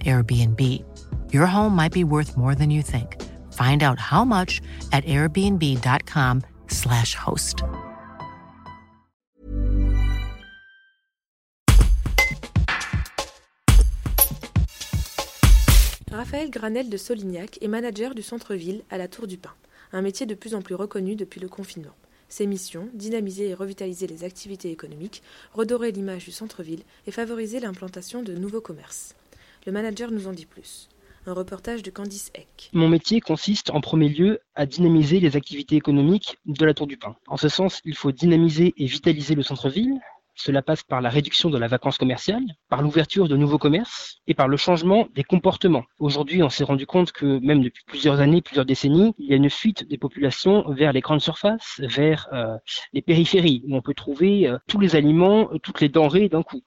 Airbnb. Your home might be worth more than you think. Find out how much at airbnb.com/slash host. Raphaël Granel de Solignac est manager du centre-ville à la Tour du Pin, un métier de plus en plus reconnu depuis le confinement. Ses missions, dynamiser et revitaliser les activités économiques, redorer l'image du centre-ville et favoriser l'implantation de nouveaux commerces. Le manager nous en dit plus. Un reportage de Candice Eck. Mon métier consiste en premier lieu à dynamiser les activités économiques de la Tour du Pin. En ce sens, il faut dynamiser et vitaliser le centre-ville, cela passe par la réduction de la vacance commerciale, par l'ouverture de nouveaux commerces et par le changement des comportements. Aujourd'hui, on s'est rendu compte que même depuis plusieurs années, plusieurs décennies, il y a une fuite des populations vers les grandes surfaces, vers euh, les périphéries, où on peut trouver euh, tous les aliments, euh, toutes les denrées d'un coup.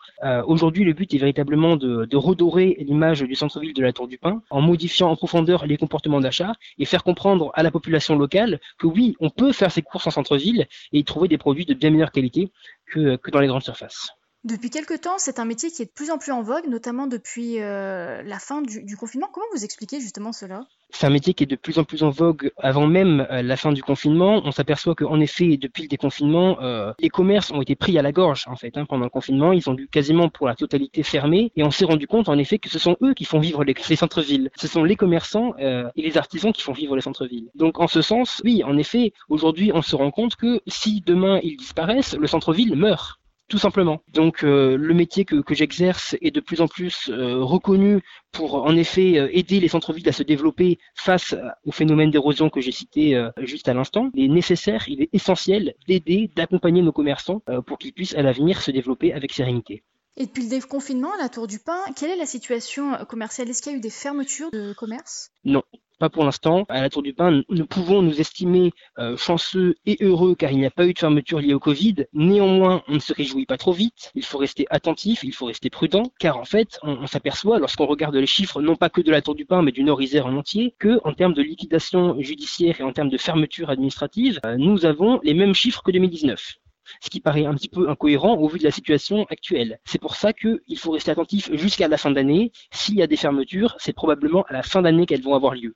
Aujourd'hui, le but est véritablement de, redorer l'image du centre-ville de la Tour du Pin en modifiant en profondeur les comportements d'achat et faire comprendre à la population locale que oui, on peut faire ses courses en centre-ville et y trouver des produits de bien meilleure qualité que, que dans les grandes surfaces. Depuis quelques temps, c'est un métier qui est de plus en plus en vogue, notamment depuis euh, la fin du, confinement. Comment vous expliquez justement cela? C'est un métier qui est de plus en plus en vogue avant même euh, la fin du confinement. On s'aperçoit qu'en effet, depuis le déconfinement, euh, les commerces ont été pris à la gorge en fait. Hein, pendant le confinement, ils ont dû quasiment pour la totalité fermer, et on s'est rendu compte en effet que ce sont eux qui font vivre les, les centres-villes. Ce sont les commerçants et les artisans qui font vivre les centres-villes. Donc en ce sens, oui, en effet, aujourd'hui, on se rend compte que si demain ils disparaissent, le centre-ville meurt tout simplement. Donc euh, le métier que, que j'exerce est de plus en plus euh, reconnu pour en effet euh, aider les centres-villes à se développer face au phénomène d'érosion que j'ai cité juste à l'instant. Il est nécessaire, il est essentiel d'aider, d'accompagner nos commerçants pour qu'ils puissent à l'avenir se développer avec sérénité. Et depuis le déconfinement à la Tour du Pin, quelle est la situation commerciale? Est-ce qu'il y a eu des fermetures de commerce Non, pour l'instant. À la Tour du Pin, nous pouvons nous estimer euh, chanceux et heureux car il n'y a pas eu de fermeture liée au Covid. Néanmoins, on ne se réjouit pas trop vite. Il faut rester attentif, il faut rester prudent, car en fait, on, on s'aperçoit lorsqu'on regarde les chiffres, non pas que de la Tour du Pin, mais du Nord-Isère en entier, que en termes de liquidation judiciaire et en termes de fermeture administrative, euh, nous avons les mêmes chiffres que 2019 ce qui paraît un petit peu incohérent au vu de la situation actuelle. C'est pour ça qu'il faut rester attentif jusqu'à la fin d'année. S'il y a des fermetures, c'est probablement à la fin d'année qu'elles vont avoir lieu.